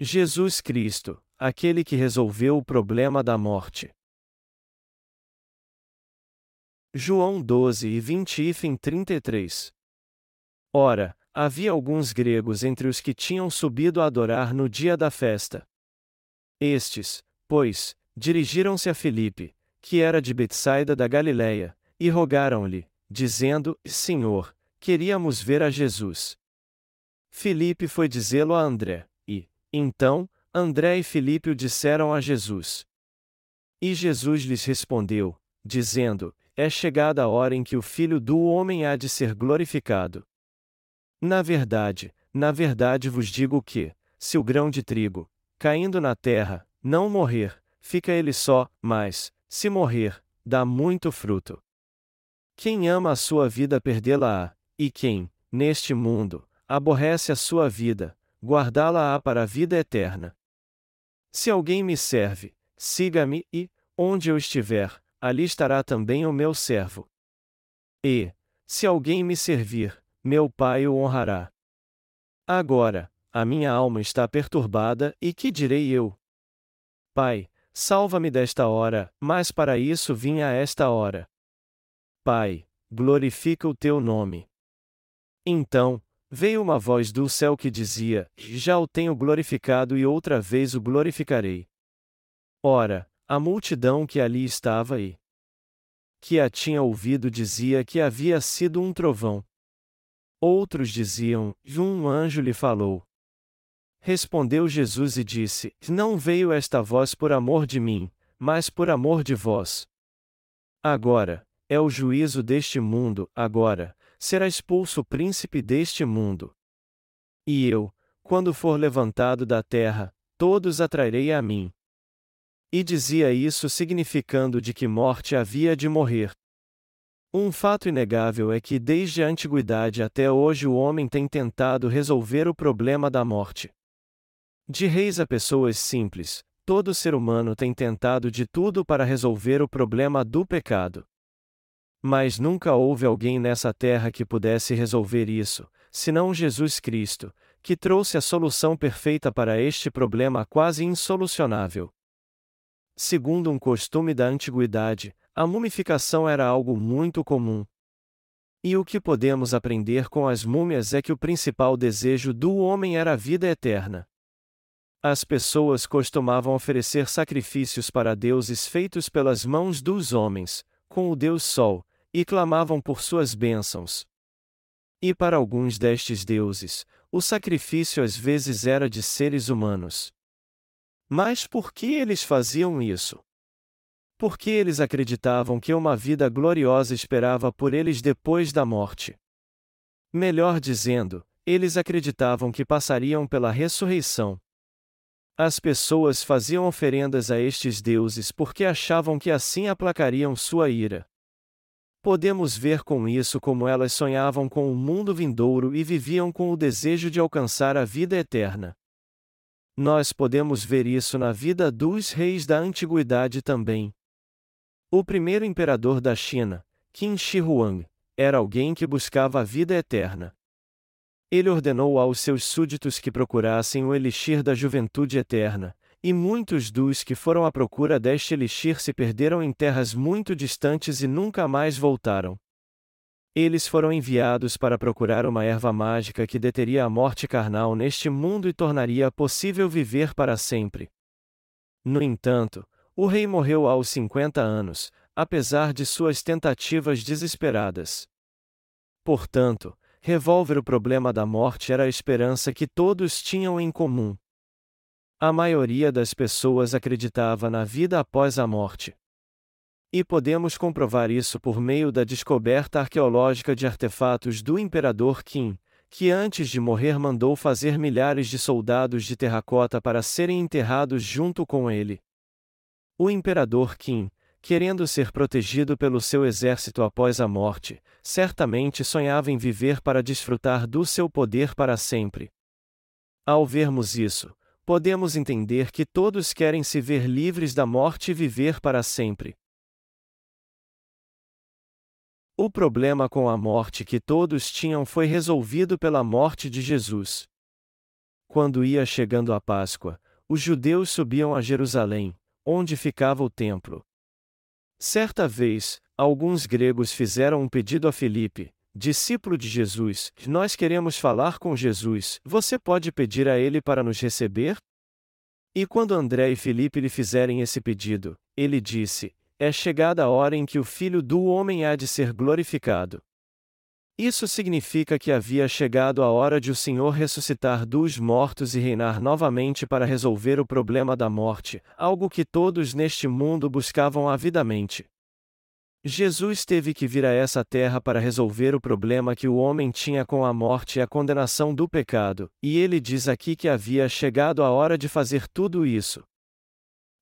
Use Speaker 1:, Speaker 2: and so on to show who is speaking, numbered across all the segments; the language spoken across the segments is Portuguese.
Speaker 1: Jesus Cristo, aquele que resolveu o problema da morte. João 12 e 20 e fim 33 Ora, havia alguns gregos entre os que tinham subido a adorar no dia da festa. Estes, pois, dirigiram-se a Filipe, que era de Betsaida da Galiléia, e rogaram-lhe, dizendo: Senhor, queríamos ver a Jesus. Filipe foi dizê-lo a André, então, André e Filipe o disseram a Jesus. E Jesus lhes respondeu, dizendo: É chegada a hora em que o Filho do Homem há de ser glorificado. Na verdade, na verdade vos digo que, se o grão de trigo, caindo na terra, não morrer, fica ele só, mas, se morrer, dá muito fruto. Quem ama a sua vida perdê-la-á, e quem, neste mundo, aborrece a sua vida, guardá-la-á para a vida eterna. Se alguém me serve, siga-me e, onde eu estiver, ali estará também o meu servo. E, se alguém me servir, meu Pai o honrará. Agora, a minha alma está perturbada, e que direi eu? Pai, salva-me desta hora, mas para isso vim a esta hora. Pai, glorifica o teu nome. Então, veio uma voz do céu que dizia: Já o tenho glorificado e outra vez o glorificarei. Ora, a multidão que ali estava e que a tinha ouvido dizia que havia sido um trovão. Outros diziam: Um anjo lhe falou. Respondeu Jesus e disse: Não veio esta voz por amor de mim, mas por amor de vós. Agora, é o juízo deste mundo, agora, será expulso o príncipe deste mundo. E eu, quando for levantado da terra, todos atrairei a mim. E dizia isso significando de que morte havia de morrer, um fato inegável é que desde a antiguidade até hoje o homem tem tentado resolver o problema da morte. De reis a pessoas simples, todo ser humano tem tentado de tudo para resolver o problema do pecado. Mas nunca houve alguém nessa terra que pudesse resolver isso, senão Jesus Cristo, que trouxe a solução perfeita para este problema quase insolucionável. Segundo um costume da antiguidade, a mumificação era algo muito comum. E o que podemos aprender com as múmias é que o principal desejo do homem era a vida eterna. As pessoas costumavam oferecer sacrifícios para deuses feitos pelas mãos dos homens, com o deus Sol, e clamavam por suas bênçãos. E para alguns destes deuses, o sacrifício às vezes era de seres humanos. Mas por que eles faziam isso? Porque eles acreditavam que uma vida gloriosa esperava por eles depois da morte. Melhor dizendo, eles acreditavam que passariam pela ressurreição. As pessoas faziam oferendas a estes deuses porque achavam que assim aplacariam sua ira. Podemos ver com isso como elas sonhavam com o mundo vindouro e viviam com o desejo de alcançar a vida eterna. Nós podemos ver isso na vida dos reis da antiguidade também. O primeiro imperador da China, Qin Shi Huang, era alguém que buscava a vida eterna. Ele ordenou aos seus súditos que procurassem o elixir da juventude eterna, e muitos dos que foram à procura deste elixir se perderam em terras muito distantes e nunca mais voltaram. Eles foram enviados para procurar uma erva mágica que deteria a morte carnal neste mundo e tornaria possível viver para sempre. No entanto, o rei morreu aos 50 anos, apesar de suas tentativas desesperadas. Portanto, revolver o problema da morte era a esperança que todos tinham em comum. A maioria das pessoas acreditava na vida após a morte. E podemos comprovar isso por meio da descoberta arqueológica de artefatos do imperador Qin, que antes de morrer mandou fazer milhares de soldados de terracota para serem enterrados junto com ele. O imperador Qin, querendo ser protegido pelo seu exército após a morte, certamente sonhava em viver para desfrutar do seu poder para sempre. Ao vermos isso, podemos entender que todos querem se ver livres da morte e viver para sempre. O problema com a morte que todos tinham foi resolvido pela morte de Jesus. quando ia chegando a Páscoa, os judeus subiam a Jerusalém, onde ficava o templo. Certa vez, alguns gregos fizeram um pedido a Filipe, discípulo de Jesus: Nós queremos falar com Jesus, você pode pedir a ele para nos receber? E quando André e Filipe lhe fizerem esse pedido, ele disse: É chegada a hora em que o Filho do Homem há de ser glorificado. Isso significa que havia chegado a hora de o Senhor ressuscitar dos mortos e reinar novamente para resolver o problema da morte, algo que todos neste mundo buscavam avidamente. Jesus teve que vir a essa terra para resolver o problema que o homem tinha com a morte e a condenação do pecado, e ele diz aqui que havia chegado a hora de fazer tudo isso.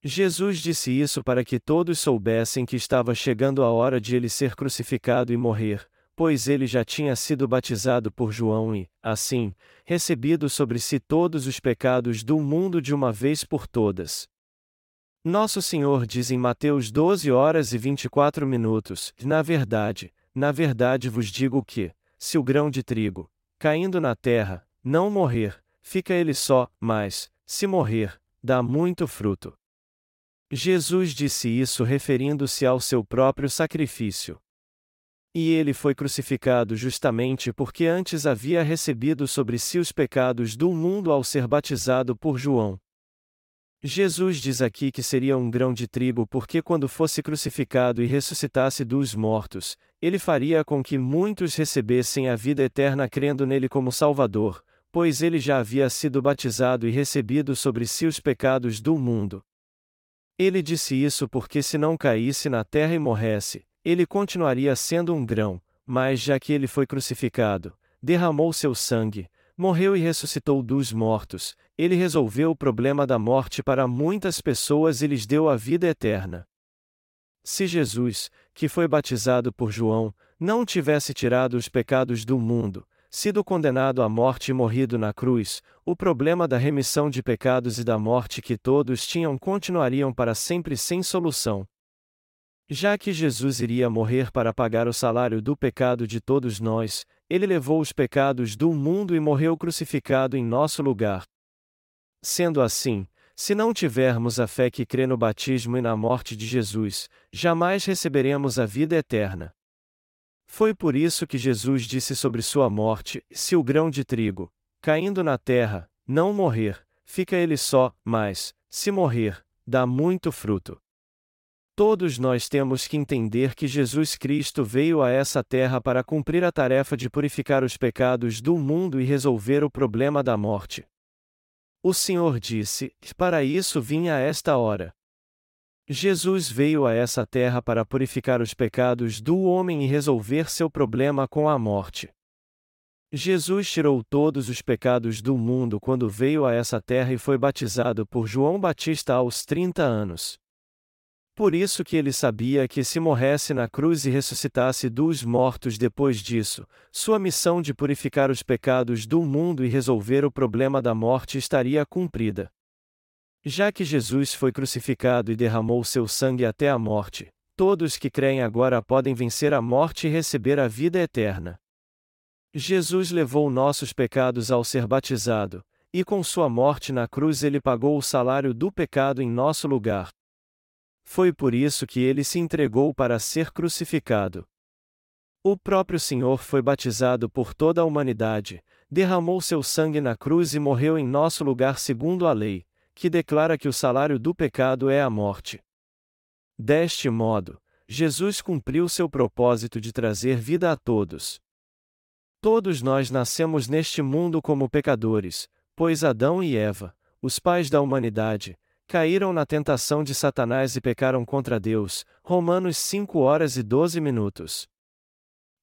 Speaker 1: Jesus disse isso para que todos soubessem que estava chegando a hora de ele ser crucificado e morrer, pois ele já tinha sido batizado por João e, assim, recebido sobre si todos os pecados do mundo de uma vez por todas. Nosso Senhor diz em Mateus 12 horas e 24 minutos: Na verdade, na verdade vos digo que, se o grão de trigo, caindo na terra, não morrer, fica ele só, mas, se morrer, dá muito fruto. Jesus disse isso referindo-se ao seu próprio sacrifício. E ele foi crucificado justamente porque antes havia recebido sobre si os pecados do mundo ao ser batizado por João. Jesus diz aqui que seria um grão de trigo porque, quando fosse crucificado e ressuscitasse dos mortos, ele faria com que muitos recebessem a vida eterna crendo nele como Salvador, pois ele já havia sido batizado e recebido sobre si os pecados do mundo. Ele disse isso porque, se não caísse na terra e morresse, ele continuaria sendo um grão, mas já que ele foi crucificado, derramou seu sangue, morreu e ressuscitou dos mortos, ele resolveu o problema da morte para muitas pessoas e lhes deu a vida eterna. Se Jesus, que foi batizado por João, não tivesse tirado os pecados do mundo, sido condenado à morte e morrido na cruz, o problema da remissão de pecados e da morte que todos tinham continuariam para sempre sem solução. Já que Jesus iria morrer para pagar o salário do pecado de todos nós, ele levou os pecados do mundo e morreu crucificado em nosso lugar. Sendo assim, se não tivermos a fé que crê no batismo e na morte de Jesus, jamais receberemos a vida eterna. Foi por isso que Jesus disse sobre sua morte: se o grão de trigo, caindo na terra, não morrer, fica ele só, mas, se morrer, dá muito fruto. Todos nós temos que entender que Jesus Cristo veio a essa terra para cumprir a tarefa de purificar os pecados do mundo e resolver o problema da morte. O Senhor disse: Para isso vim a esta hora. Jesus veio a essa terra para purificar os pecados do homem e resolver seu problema com a morte. Jesus tirou todos os pecados do mundo quando veio a essa terra e foi batizado por João Batista aos 30 anos. Por isso que ele sabia que se morresse na cruz e ressuscitasse dos mortos depois disso, sua missão de purificar os pecados do mundo e resolver o problema da morte estaria cumprida. Já que Jesus foi crucificado e derramou seu sangue até a morte, todos que creem agora podem vencer a morte e receber a vida eterna. Jesus levou nossos pecados ao ser batizado, e com sua morte na cruz ele pagou o salário do pecado em nosso lugar. Foi por isso que ele se entregou para ser crucificado. O próprio Senhor foi batizado por toda a humanidade, derramou seu sangue na cruz e morreu em nosso lugar segundo a lei, que declara que o salário do pecado é a morte. Deste modo, Jesus cumpriu seu propósito de trazer vida a todos. Todos nós nascemos neste mundo como pecadores, pois Adão e Eva, os pais da humanidade, caíram na tentação de Satanás e pecaram contra Deus. Romanos 5 horas e 12 minutos.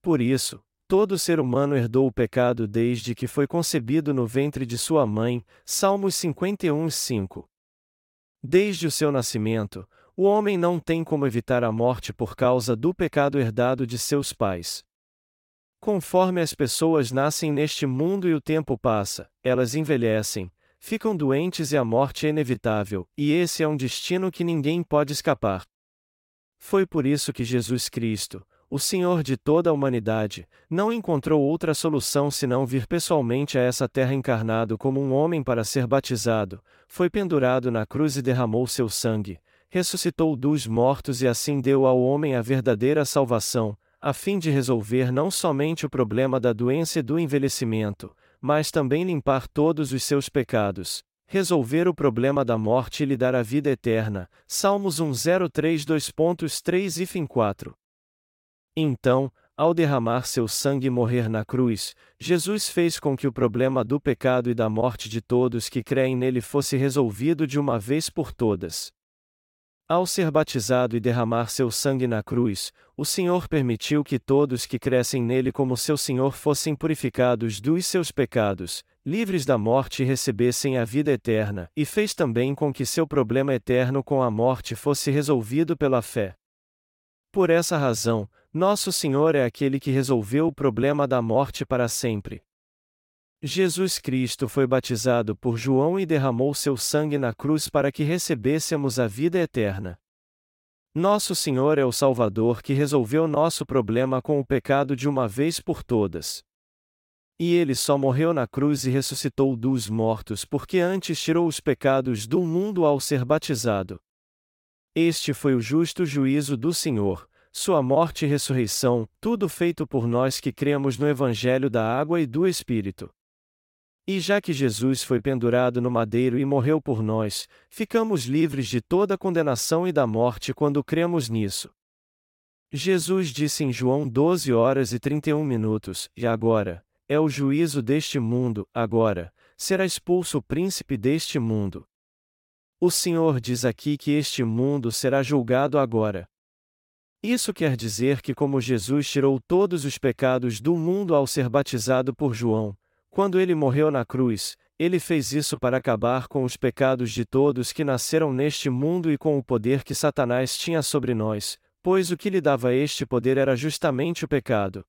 Speaker 1: Por isso, todo ser humano herdou o pecado desde que foi concebido no ventre de sua mãe. Salmos 51, 5. Desde o seu nascimento, o homem não tem como evitar a morte por causa do pecado herdado de seus pais. Conforme as pessoas nascem neste mundo e o tempo passa, elas envelhecem, ficam doentes e a morte é inevitável, e esse é um destino que ninguém pode escapar. Foi por isso que Jesus Cristo, o Senhor de toda a humanidade, não encontrou outra solução senão vir pessoalmente a essa terra encarnado como um homem para ser batizado, foi pendurado na cruz e derramou seu sangue, ressuscitou dos mortos e assim deu ao homem a verdadeira salvação, a fim de resolver não somente o problema da doença e do envelhecimento, mas também limpar todos os seus pecados, resolver o problema da morte e lhe dar a vida eterna. Salmos 103 2.3 e fim 4. Então, ao derramar seu sangue e morrer na cruz, Jesus fez com que o problema do pecado e da morte de todos que creem nele fosse resolvido de uma vez por todas. Ao ser batizado e derramar seu sangue na cruz, o Senhor permitiu que todos que crescem nele como seu Senhor fossem purificados dos seus pecados, livres da morte e recebessem a vida eterna, e fez também com que seu problema eterno com a morte fosse resolvido pela fé. Por essa razão, nosso Senhor é aquele que resolveu o problema da morte para sempre. Jesus Cristo foi batizado por João e derramou seu sangue na cruz para que recebêssemos a vida eterna. Nosso Senhor é o Salvador que resolveu nosso problema com o pecado de uma vez por todas. E ele só morreu na cruz e ressuscitou dos mortos porque antes tirou os pecados do mundo ao ser batizado. Este foi o justo juízo do Senhor, sua morte e ressurreição, tudo feito por nós que cremos no Evangelho da Água e do Espírito. E já que Jesus foi pendurado no madeiro e morreu por nós, ficamos livres de toda condenação e da morte quando cremos nisso. Jesus disse em João 12 horas e 31 minutos: E agora, é o juízo deste mundo, agora, será expulso o príncipe deste mundo. O Senhor diz aqui que este mundo será julgado agora. Isso quer dizer que, como Jesus tirou todos os pecados do mundo ao ser batizado por João, quando ele morreu na cruz, ele fez isso para acabar com os pecados de todos que nasceram neste mundo e com o poder que Satanás tinha sobre nós, pois o que lhe dava este poder era justamente o pecado.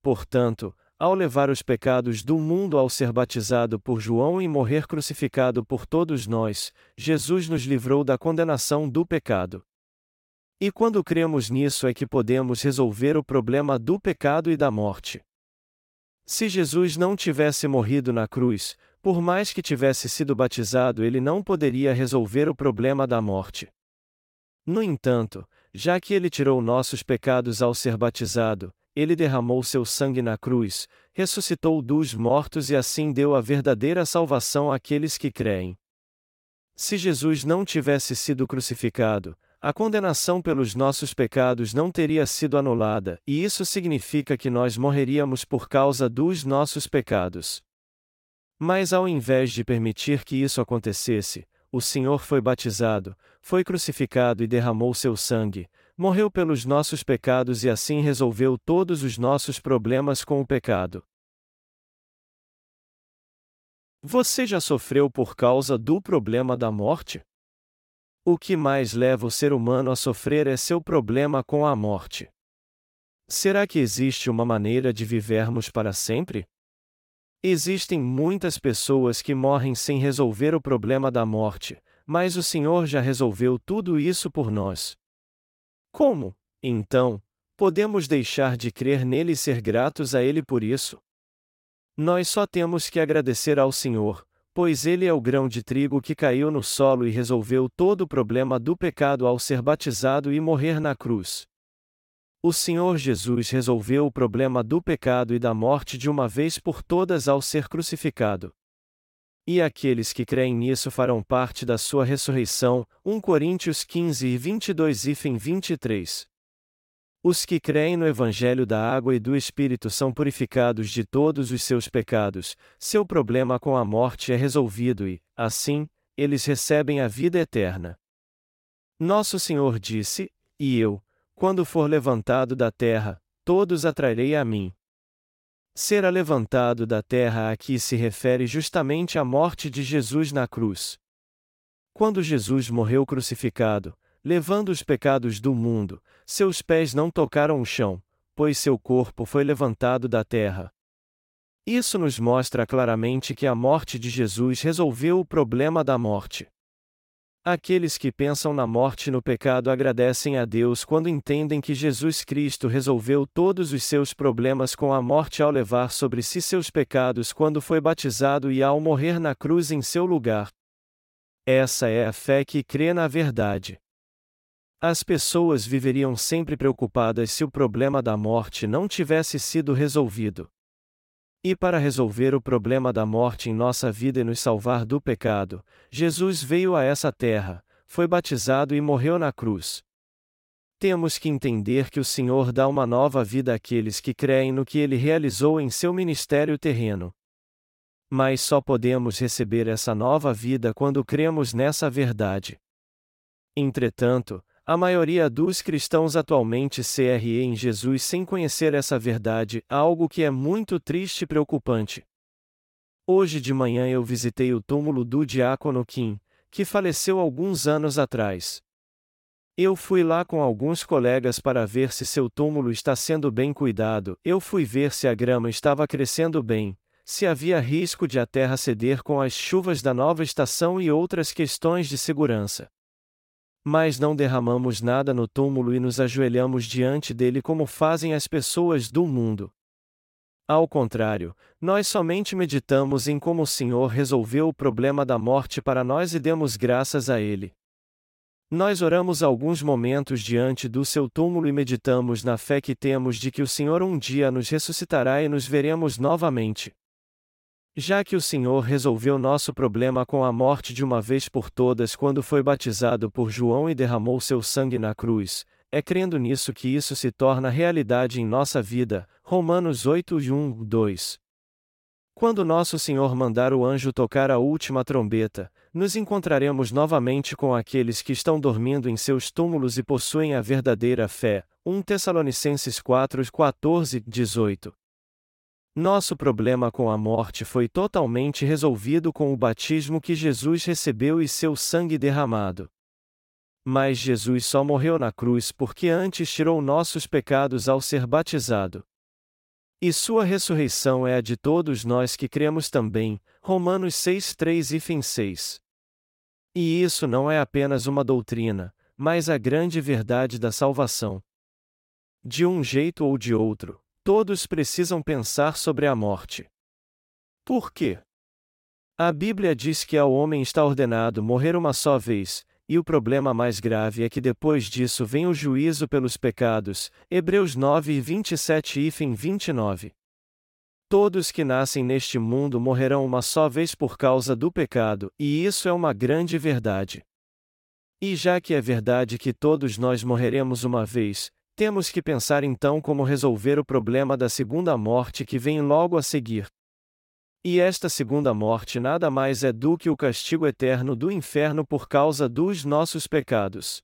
Speaker 1: Portanto, ao levar os pecados do mundo ao ser batizado por João e morrer crucificado por todos nós, Jesus nos livrou da condenação do pecado. E quando cremos nisso é que podemos resolver o problema do pecado e da morte. Se Jesus não tivesse morrido na cruz, por mais que tivesse sido batizado, ele não poderia resolver o problema da morte. No entanto, já que ele tirou nossos pecados ao ser batizado, ele derramou seu sangue na cruz, ressuscitou dos mortos e assim deu a verdadeira salvação àqueles que creem. Se Jesus não tivesse sido crucificado, a condenação pelos nossos pecados não teria sido anulada, e isso significa que nós morreríamos por causa dos nossos pecados. Mas ao invés de permitir que isso acontecesse, o Senhor foi batizado, foi crucificado e derramou seu sangue, morreu pelos nossos pecados e assim resolveu todos os nossos problemas com o pecado. Você já sofreu por causa do problema da morte? O que mais leva o ser humano a sofrer é seu problema com a morte. Será que existe uma maneira de vivermos para sempre? Existem muitas pessoas que morrem sem resolver o problema da morte, mas o Senhor já resolveu tudo isso por nós. Como, então, podemos deixar de crer nele e ser gratos a ele por isso? Nós só temos que agradecer ao Senhor, pois ele é o grão de trigo que caiu no solo e resolveu todo o problema do pecado ao ser batizado e morrer na cruz. O Senhor Jesus resolveu o problema do pecado e da morte de uma vez por todas ao ser crucificado. E aqueles que creem nisso farão parte da sua ressurreição. 1 Coríntios 15 e 22 e 23. Os que creem no Evangelho da Água e do Espírito são purificados de todos os seus pecados, seu problema com a morte é resolvido e, assim, eles recebem a vida eterna. Nosso Senhor disse: E eu, quando for levantado da terra, todos atrairei a mim. Ser levantado da terra aqui se refere justamente à morte de Jesus na cruz. Quando Jesus morreu crucificado, levando os pecados do mundo, seus pés não tocaram o chão, pois seu corpo foi levantado da terra. Isso nos mostra claramente que a morte de Jesus resolveu o problema da morte. Aqueles que pensam na morte no pecado agradecem a Deus quando entendem que Jesus Cristo resolveu todos os seus problemas com a morte ao levar sobre si seus pecados quando foi batizado e ao morrer na cruz em seu lugar. Essa é a fé que crê na verdade. As pessoas viveriam sempre preocupadas se o problema da morte não tivesse sido resolvido. E para resolver o problema da morte em nossa vida e nos salvar do pecado, Jesus veio a essa terra, foi batizado e morreu na cruz. Temos que entender que o Senhor dá uma nova vida àqueles que creem no que ele realizou em seu ministério terreno. Mas só podemos receber essa nova vida quando cremos nessa verdade. Entretanto, a maioria dos cristãos atualmente CRE em Jesus sem conhecer essa verdade, algo que é muito triste e preocupante. Hoje de manhã eu visitei o túmulo do diácono Kim, que faleceu alguns anos atrás. Eu fui lá com alguns colegas para ver se seu túmulo está sendo bem cuidado, eu fui ver se a grama estava crescendo bem, se havia risco de a terra ceder com as chuvas da nova estação e outras questões de segurança. Mas não derramamos nada no túmulo e nos ajoelhamos diante dele como fazem as pessoas do mundo. Ao contrário, nós somente meditamos em como o Senhor resolveu o problema da morte para nós e demos graças a Ele. Nós oramos alguns momentos diante do seu túmulo e meditamos na fé que temos de que o Senhor um dia nos ressuscitará e nos veremos novamente. Já que o Senhor resolveu nosso problema com a morte de uma vez por todas quando foi batizado por João e derramou seu sangue na cruz, é crendo nisso que isso se torna realidade em nossa vida. Romanos 8 e 1, 2. Quando nosso Senhor mandar o anjo tocar a última trombeta, nos encontraremos novamente com aqueles que estão dormindo em seus túmulos e possuem a verdadeira fé. 1 Tessalonicenses 4, 14, 18. Nosso problema com a morte foi totalmente resolvido com o batismo que Jesus recebeu e seu sangue derramado. Mas Jesus só morreu na cruz porque antes tirou nossos pecados ao ser batizado. E sua ressurreição é a de todos nós que cremos também, Romanos 6, 3 e fim 6. E isso não é apenas uma doutrina, mas a grande verdade da salvação. De um jeito ou de outro, Todos precisam pensar sobre a morte. Por quê? A Bíblia diz que ao homem está ordenado morrer uma só vez, e o problema mais grave é que depois disso vem o juízo pelos pecados. Hebreus 9 27 e 29. Todos que nascem neste mundo morrerão uma só vez por causa do pecado, e isso é uma grande verdade. E já que é verdade que todos nós morreremos uma vez, temos que pensar então como resolver o problema da segunda morte que vem logo a seguir. E esta segunda morte nada mais é do que o castigo eterno do inferno por causa dos nossos pecados.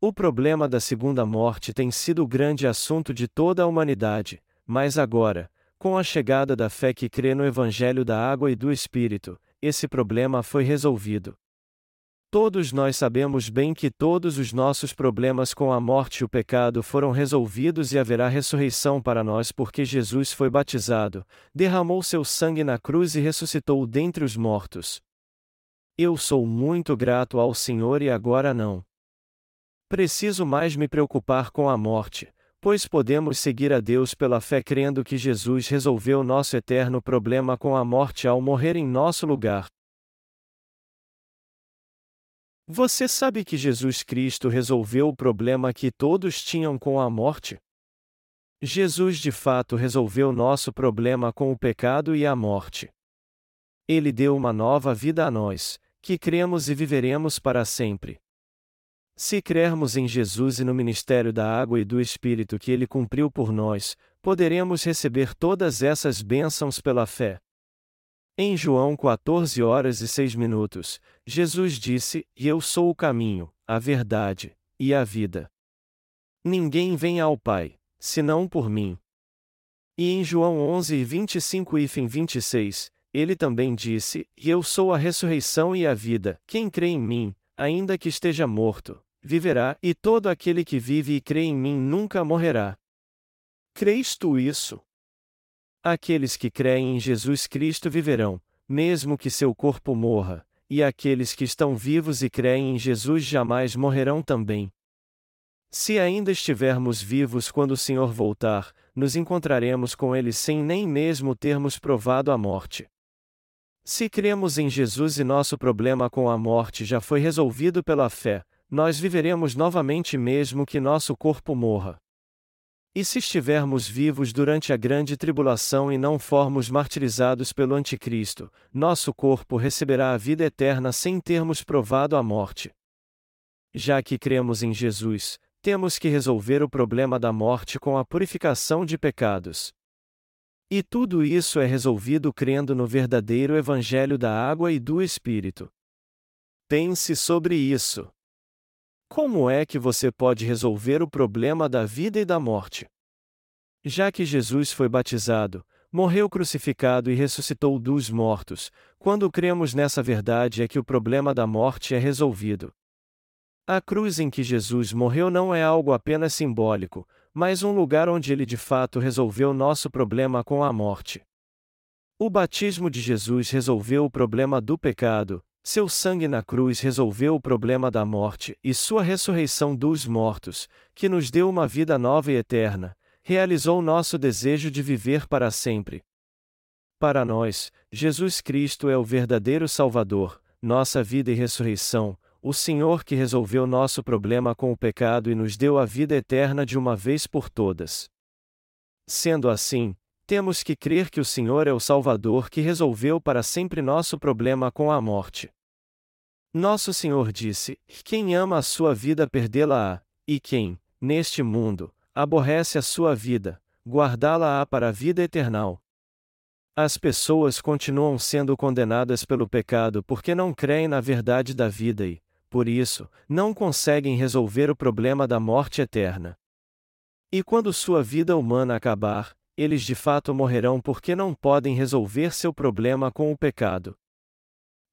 Speaker 1: O problema da segunda morte tem sido o grande assunto de toda a humanidade, mas agora, com a chegada da fé que crê no Evangelho da Água e do Espírito, esse problema foi resolvido. Todos nós sabemos bem que todos os nossos problemas com a morte e o pecado foram resolvidos e haverá ressurreição para nós porque Jesus foi batizado, derramou seu sangue na cruz e ressuscitou dentre os mortos. Eu sou muito grato ao Senhor e agora não. Preciso mais me preocupar com a morte, pois podemos seguir a Deus pela fé crendo que Jesus resolveu nosso eterno problema com a morte ao morrer em nosso lugar. Você sabe que Jesus Cristo resolveu o problema que todos tinham com a morte? Jesus de fato resolveu nosso problema com o pecado e a morte. Ele deu uma nova vida a nós, que cremos e viveremos para sempre. Se crermos em Jesus e no ministério da água e do Espírito que ele cumpriu por nós, poderemos receber todas essas bênçãos pela fé. Em João 14 horas e 6 minutos, Jesus disse: E eu sou o caminho, a verdade e a vida. Ninguém vem ao Pai, senão por mim. E em João 11 e 25 e fim 26, ele também disse: E eu sou a ressurreição e a vida, quem crê em mim, ainda que esteja morto, viverá, e todo aquele que vive e crê em mim nunca morrerá. Crês tu isso? Aqueles que creem em Jesus Cristo viverão, mesmo que seu corpo morra, e aqueles que estão vivos e creem em Jesus jamais morrerão também. Se ainda estivermos vivos quando o Senhor voltar, nos encontraremos com Ele sem nem mesmo termos provado a morte. Se cremos em Jesus e nosso problema com a morte já foi resolvido pela fé, nós viveremos novamente mesmo que nosso corpo morra. E se estivermos vivos durante a grande tribulação e não formos martirizados pelo Anticristo, nosso corpo receberá a vida eterna sem termos provado a morte. Já que cremos em Jesus, temos que resolver o problema da morte com a purificação de pecados. E tudo isso é resolvido crendo no verdadeiro Evangelho da água e do Espírito. Pense sobre isso. Como é que você pode resolver o problema da vida e da morte? Já que Jesus foi batizado, morreu crucificado e ressuscitou dos mortos, quando cremos nessa verdade é que o problema da morte é resolvido. A cruz em que Jesus morreu não é algo apenas simbólico, mas um lugar onde ele de fato resolveu nosso problema com a morte. O batismo de Jesus resolveu o problema do pecado, seu sangue na cruz resolveu o problema da morte e sua ressurreição dos mortos, que nos deu uma vida nova e eterna, realizou nosso desejo de viver para sempre. Para nós, Jesus Cristo é o verdadeiro Salvador, nossa vida e ressurreição, o Senhor que resolveu nosso problema com o pecado e nos deu a vida eterna de uma vez por todas. Sendo assim, temos que crer que o Senhor é o Salvador que resolveu para sempre nosso problema com a morte. Nosso Senhor disse: Quem ama a sua vida perdê-la-á, e quem, neste mundo, aborrece a sua vida, guardá-la-á para a vida eternal. As pessoas continuam sendo condenadas pelo pecado porque não creem na verdade da vida e, por isso, não conseguem resolver o problema da morte eterna. E quando sua vida humana acabar, eles de fato morrerão porque não podem resolver seu problema com o pecado.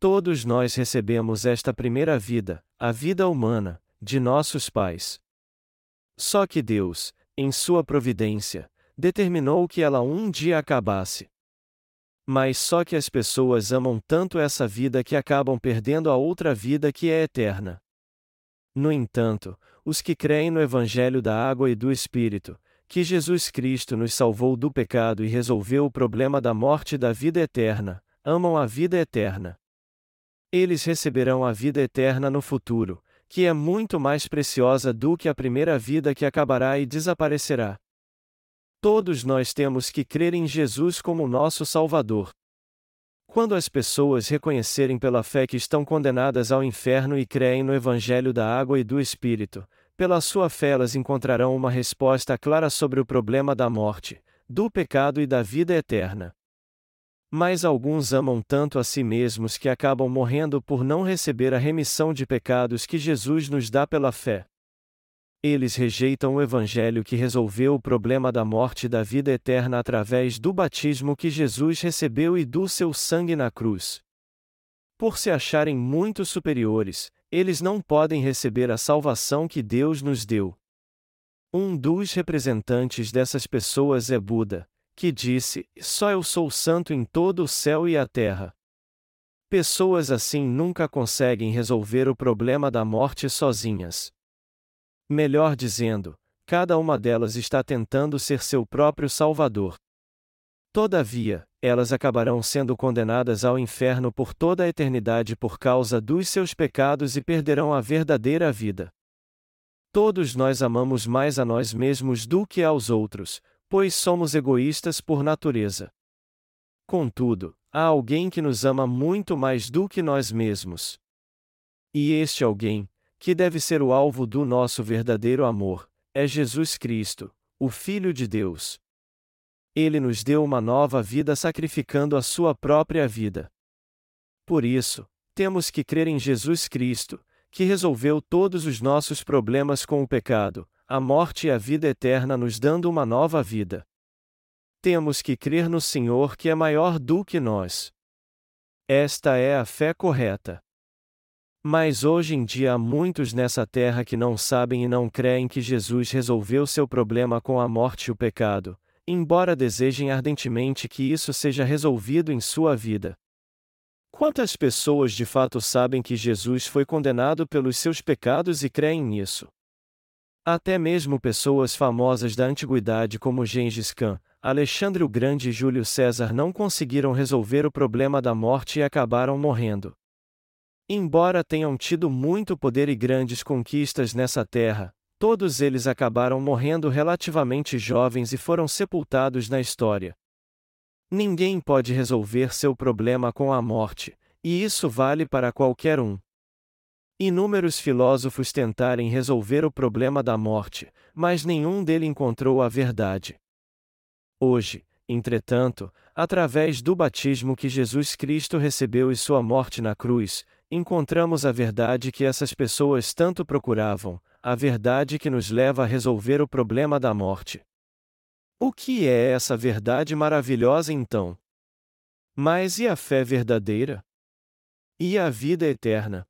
Speaker 1: Todos nós recebemos esta primeira vida, a vida humana, de nossos pais. Só que Deus, em sua providência, determinou que ela um dia acabasse. Mas só que as pessoas amam tanto essa vida que acabam perdendo a outra vida que é eterna. No entanto, os que creem no Evangelho da Água e do Espírito, que Jesus Cristo nos salvou do pecado e resolveu o problema da morte e da vida eterna, amam a vida eterna. Eles receberão a vida eterna no futuro, que é muito mais preciosa do que a primeira vida que acabará e desaparecerá. Todos nós temos que crer em Jesus como nosso Salvador. Quando as pessoas reconhecerem pela fé que estão condenadas ao inferno e creem no Evangelho da Água e do Espírito, pela sua fé elas encontrarão uma resposta clara sobre o problema da morte, do pecado e da vida eterna. Mas alguns amam tanto a si mesmos que acabam morrendo por não receber a remissão de pecados que Jesus nos dá pela fé. Eles rejeitam o Evangelho que resolveu o problema da morte e da vida eterna através do batismo que Jesus recebeu e do seu sangue na cruz. Por se acharem muito superiores, eles não podem receber a salvação que Deus nos deu. Um dos representantes dessas pessoas é Buda, que disse: Só eu sou santo em todo o céu e a terra. Pessoas assim nunca conseguem resolver o problema da morte sozinhas. Melhor dizendo, cada uma delas está tentando ser seu próprio Salvador. Todavia, elas acabarão sendo condenadas ao inferno por toda a eternidade por causa dos seus pecados e perderão a verdadeira vida. Todos nós amamos mais a nós mesmos do que aos outros, pois somos egoístas por natureza. Contudo, há alguém que nos ama muito mais do que nós mesmos. E este alguém, que deve ser o alvo do nosso verdadeiro amor, é Jesus Cristo, o Filho de Deus. Ele nos deu uma nova vida sacrificando a sua própria vida. Por isso, temos que crer em Jesus Cristo, que resolveu todos os nossos problemas com o pecado, a morte e a vida eterna nos dando uma nova vida. Temos que crer no Senhor que é maior do que nós. Esta é a fé correta. Mas hoje em dia há muitos nessa terra que não sabem e não creem que Jesus resolveu seu problema com a morte e o pecado, embora desejem ardentemente que isso seja resolvido em sua vida. Quantas pessoas de fato sabem que Jesus foi condenado pelos seus pecados e creem nisso? Até mesmo pessoas famosas da antiguidade como Gengis Khan, Alexandre o Grande e Júlio César não conseguiram resolver o problema da morte e acabaram morrendo. Embora tenham tido muito poder e grandes conquistas nessa terra, todos eles acabaram morrendo relativamente jovens e foram sepultados na história. Ninguém pode resolver seu problema com a morte, e isso vale para qualquer um. Inúmeros filósofos tentaram resolver o problema da morte, mas nenhum deles encontrou a verdade. Hoje, entretanto, através do batismo que Jesus Cristo recebeu e sua morte na cruz, encontramos a verdade que essas pessoas tanto procuravam, a verdade que nos leva a resolver o problema da morte. O que é essa verdade maravilhosa então? Mas e a fé verdadeira? E a vida eterna?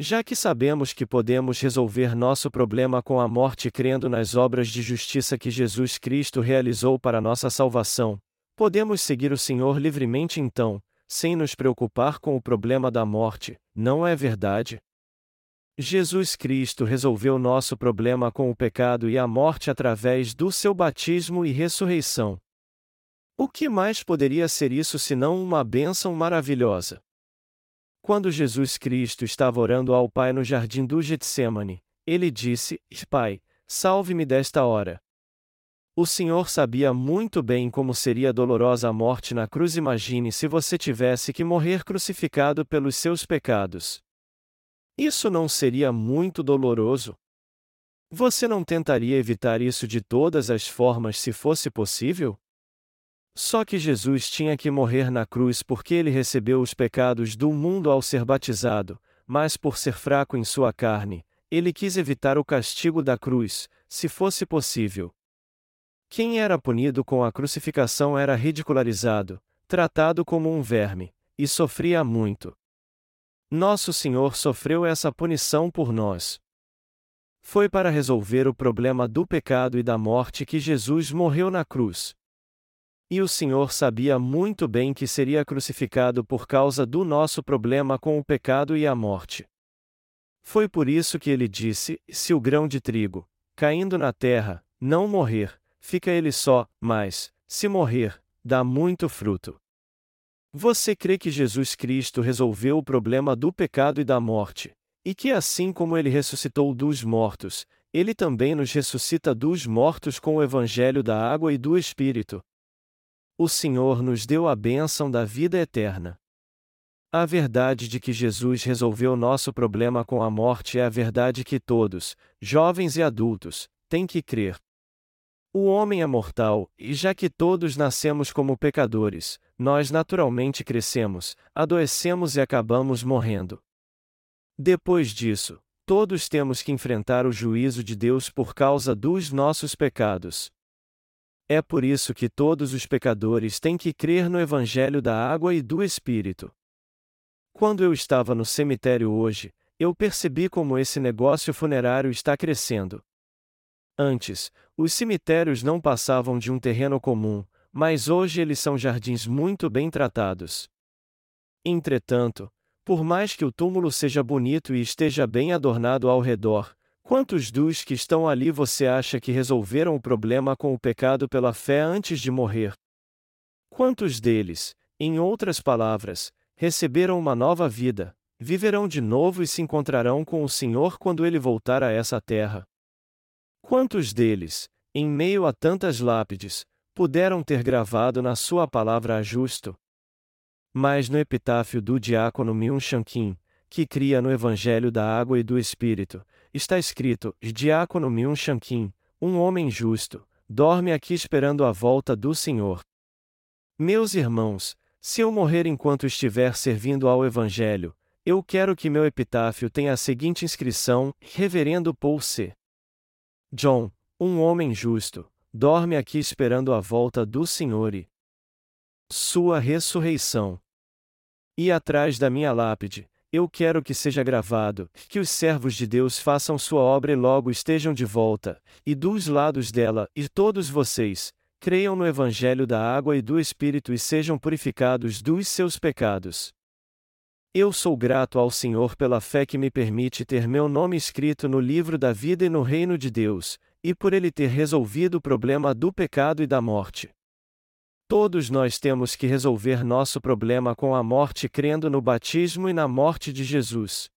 Speaker 1: Já que sabemos que podemos resolver nosso problema com a morte crendo nas obras de justiça que Jesus Cristo realizou para nossa salvação, podemos seguir o Senhor livremente então, sem nos preocupar com o problema da morte, não é verdade? Jesus Cristo resolveu nosso problema com o pecado e a morte através do seu batismo e ressurreição. O que mais poderia ser isso senão uma bênção maravilhosa? Quando Jesus Cristo estava orando ao Pai no jardim do Getsemane, ele disse: Pai, salve-me desta hora. O Senhor sabia muito bem como seria dolorosa a morte na cruz. Imagine se você tivesse que morrer crucificado pelos seus pecados. Isso não seria muito doloroso? Você não tentaria evitar isso de todas as formas se fosse possível? Só que Jesus tinha que morrer na cruz porque ele recebeu os pecados do mundo ao ser batizado, mas por ser fraco em sua carne, ele quis evitar o castigo da cruz, se fosse possível. Quem era punido com a crucificação era ridicularizado, tratado como um verme, e sofria muito. Nosso Senhor sofreu essa punição por nós. Foi para resolver o problema do pecado e da morte que Jesus morreu na cruz. E o Senhor sabia muito bem que seria crucificado por causa do nosso problema com o pecado e a morte. Foi por isso que ele disse: Se o grão de trigo, caindo na terra, não morrer, fica ele só, mas, se morrer, dá muito fruto. Você crê que Jesus Cristo resolveu o problema do pecado e da morte, e que assim como ele ressuscitou dos mortos, ele também nos ressuscita dos mortos com o evangelho da água e do Espírito? O Senhor nos deu a bênção da vida eterna. A verdade de que Jesus resolveu nosso problema com a morte é a verdade que todos, jovens e adultos, têm que crer. O homem é mortal, e já que todos nascemos como pecadores, nós naturalmente crescemos, adoecemos e acabamos morrendo. Depois disso, todos temos que enfrentar o juízo de Deus por causa dos nossos pecados. É por isso que todos os pecadores têm que crer no Evangelho da água e do Espírito. Quando eu estava no cemitério hoje, eu percebi como esse negócio funerário está crescendo. Antes, os cemitérios não passavam de um terreno comum, mas hoje eles são jardins muito bem tratados. Entretanto, por mais que o túmulo seja bonito e esteja bem adornado ao redor, quantos dos que estão ali você acha que resolveram o problema com o pecado pela fé antes de morrer? Quantos deles, em outras palavras, receberam uma nova vida, viverão de novo e se encontrarão com o Senhor quando ele voltar a essa terra? Quantos deles, em meio a tantas lápides, puderam ter gravado na sua palavra a justo? Mas no epitáfio do diácono Myung Shankin, que cria no Evangelho da Água e do Espírito, está escrito: Diácono Myung Shankin, um homem justo, dorme aqui esperando a volta do Senhor. Meus irmãos, se eu morrer enquanto estiver servindo ao Evangelho, eu quero que meu epitáfio tenha a seguinte inscrição: Reverendo Paul C. John, um homem justo, dorme aqui esperando a volta do Senhor e sua ressurreição. E atrás da minha lápide, eu quero que seja gravado, que os servos de Deus façam sua obra e logo estejam de volta, e dos lados dela, e todos vocês, creiam no Evangelho da água e do Espírito e sejam purificados dos seus pecados. Eu sou grato ao Senhor pela fé que me permite ter meu nome escrito no livro da vida e no reino de Deus, e por ele ter resolvido o problema do pecado e da morte. Todos nós temos que resolver nosso problema com a morte crendo no batismo e na morte de Jesus.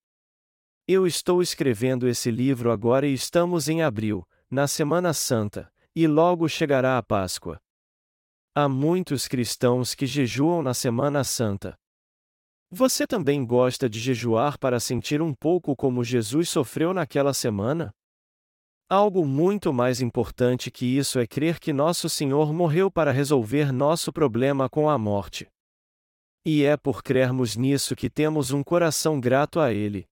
Speaker 1: Eu estou escrevendo esse livro agora e estamos em abril, na Semana Santa, e logo chegará a Páscoa. Há muitos cristãos que jejuam na Semana Santa. Você também gosta de jejuar para sentir um pouco como Jesus sofreu naquela semana? Algo muito mais importante que isso é crer que nosso Senhor morreu para resolver nosso problema com a morte. E é por crermos nisso que temos um coração grato a Ele.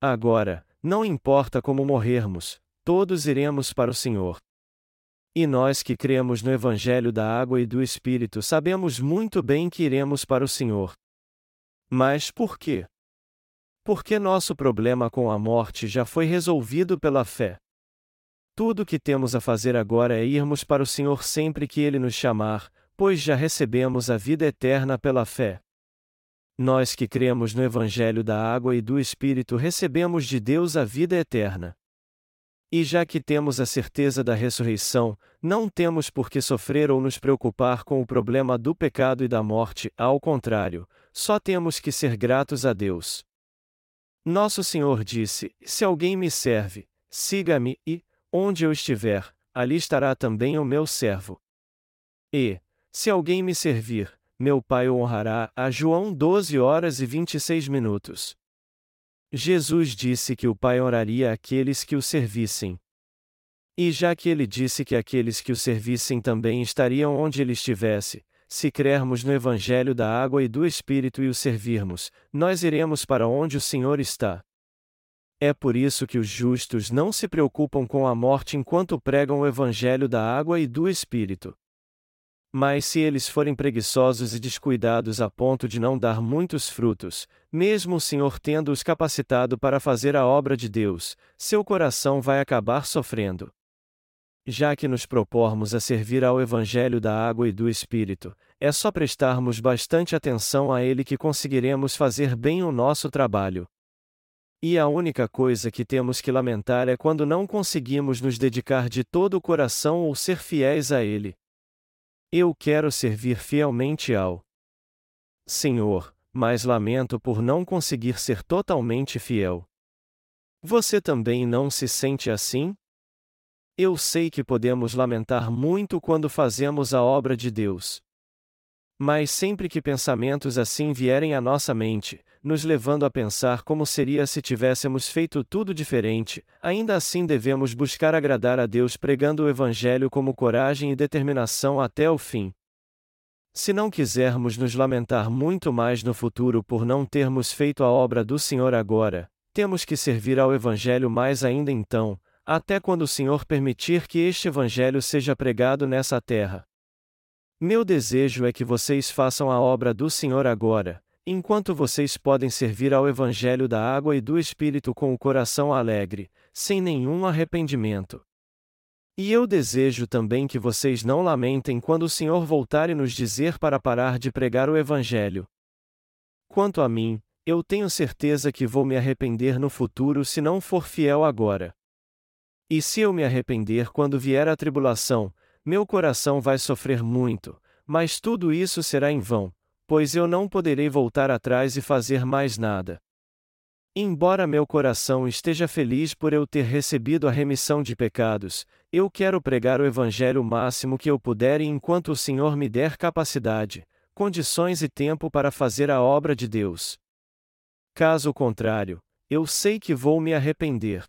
Speaker 1: Agora, não importa como morrermos, todos iremos para o Senhor. E nós que cremos no Evangelho da Água e do Espírito sabemos muito bem que iremos para o Senhor. Mas por quê? Porque nosso problema com a morte já foi resolvido pela fé. Tudo o que temos a fazer agora é irmos para o Senhor sempre que Ele nos chamar, pois já recebemos a vida eterna pela fé. Nós que cremos no Evangelho da Água e do Espírito recebemos de Deus a vida eterna. E já que temos a certeza da ressurreição, não temos por que sofrer ou nos preocupar com o problema do pecado e da morte, ao contrário, só temos que ser gratos a Deus. Nosso Senhor disse: Se alguém me serve, siga-me, e, onde eu estiver, ali estará também o meu servo. E, se alguém me servir, meu Pai o honrará. A João 12 horas e 26 minutos. Jesus disse que o Pai honraria aqueles que o servissem. E já que ele disse que aqueles que o servissem também estariam onde ele estivesse, se crermos no Evangelho da água e do Espírito e o servirmos, nós iremos para onde o Senhor está. É por isso que os justos não se preocupam com a morte enquanto pregam o Evangelho da água e do Espírito. Mas se eles forem preguiçosos e descuidados a ponto de não dar muitos frutos, mesmo o Senhor tendo-os capacitado para fazer a obra de Deus, seu coração vai acabar sofrendo. Já que nos propormos a servir ao Evangelho da água e do Espírito, é só prestarmos bastante atenção a ele que conseguiremos fazer bem o nosso trabalho. E a única coisa que temos que lamentar é quando não conseguimos nos dedicar de todo o coração ou ser fiéis a ele. Eu quero servir fielmente ao Senhor, mas lamento por não conseguir ser totalmente fiel. Você também não se sente assim? Eu sei que podemos lamentar muito quando fazemos a obra de Deus. Mas sempre que pensamentos assim vierem à nossa mente, nos levando a pensar como seria se tivéssemos feito tudo diferente, ainda assim devemos buscar agradar a Deus pregando o Evangelho como coragem e determinação até o fim. Se não quisermos nos lamentar muito mais no futuro por não termos feito a obra do Senhor agora, temos que servir ao Evangelho mais ainda então, até quando o Senhor permitir que este Evangelho seja pregado nessa terra. Meu desejo é que vocês façam a obra do Senhor agora, enquanto vocês podem servir ao Evangelho da água e do Espírito com o coração alegre, sem nenhum arrependimento. E eu desejo também que vocês não lamentem quando o Senhor voltar e nos dizer para parar de pregar o Evangelho. Quanto a mim, eu tenho certeza que vou me arrepender no futuro se não for fiel agora. E se eu me arrepender quando vier a tribulação, meu coração vai sofrer muito, mas tudo isso será em vão, pois eu não poderei voltar atrás e fazer mais nada. Embora meu coração esteja feliz por eu ter recebido a remissão de pecados, eu quero pregar o Evangelho o máximo que eu puder e enquanto o Senhor me der capacidade, condições e tempo para fazer a obra de Deus. Caso contrário, eu sei que vou me arrepender.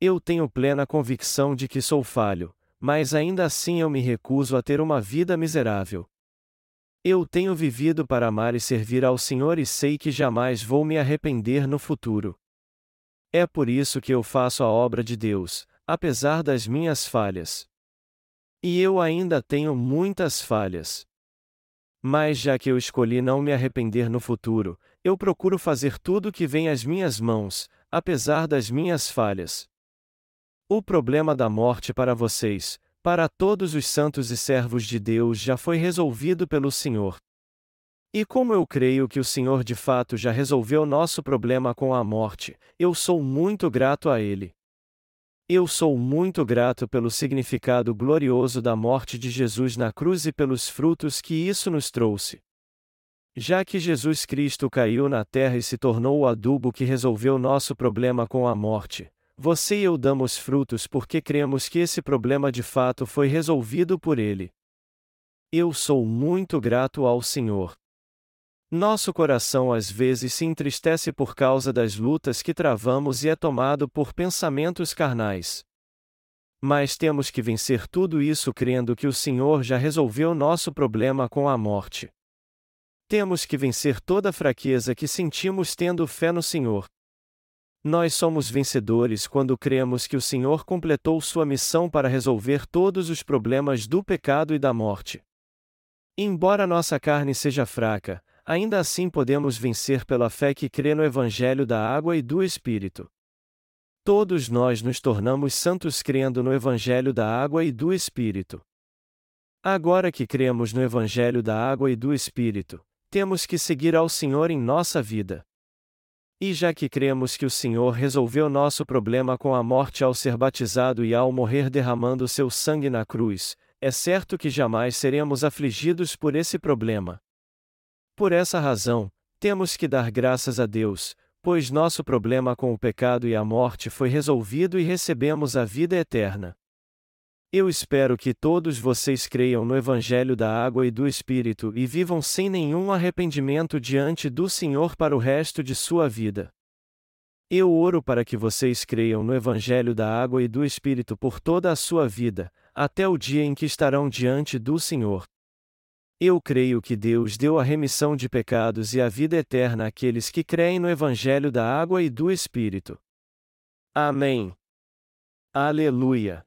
Speaker 1: Eu tenho plena convicção de que sou falho, mas ainda assim eu me recuso a ter uma vida miserável. Eu tenho vivido para amar e servir ao Senhor e sei que jamais vou me arrepender no futuro. É por isso que eu faço a obra de Deus, apesar das minhas falhas. E eu ainda tenho muitas falhas. Mas já que eu escolhi não me arrepender no futuro, eu procuro fazer tudo o que vem às minhas mãos, apesar das minhas falhas. O problema da morte para vocês, para todos os santos e servos de Deus já foi resolvido pelo Senhor. E como eu creio que o Senhor de fato já resolveu nosso problema com a morte, eu sou muito grato a Ele. Eu sou muito grato pelo significado glorioso da morte de Jesus na cruz e pelos frutos que isso nos trouxe. Já que Jesus Cristo caiu na terra e se tornou o adubo que resolveu nosso problema com a morte, você e eu damos frutos porque cremos que esse problema de fato foi resolvido por Ele. Eu sou muito grato ao Senhor. Nosso coração às vezes se entristece por causa das lutas que travamos e é tomado por pensamentos carnais. Mas temos que vencer tudo isso crendo que o Senhor já resolveu nosso problema com a morte. Temos que vencer toda a fraqueza que sentimos tendo fé no Senhor. Nós somos vencedores quando cremos que o Senhor completou sua missão para resolver todos os problemas do pecado e da morte. Embora nossa carne seja fraca, ainda assim podemos vencer pela fé que crê no Evangelho da água e do Espírito. Todos nós nos tornamos santos crendo no Evangelho da água e do Espírito. Agora que cremos no Evangelho da água e do Espírito, temos que seguir ao Senhor em nossa vida. E já que cremos que o Senhor resolveu nosso problema com a morte ao ser batizado e ao morrer derramando seu sangue na cruz, é certo que jamais seremos afligidos por esse problema. Por essa razão, temos que dar graças a Deus, pois nosso problema com o pecado e a morte foi resolvido e recebemos a vida eterna. Eu espero que todos vocês creiam no Evangelho da Água e do Espírito e vivam sem nenhum arrependimento diante do Senhor para o resto de sua vida. Eu oro para que vocês creiam no Evangelho da Água e do Espírito por toda a sua vida, até o dia em que estarão diante do Senhor. Eu creio que Deus deu a remissão de pecados e a vida eterna àqueles que creem no Evangelho da Água e do Espírito. Amém. Aleluia.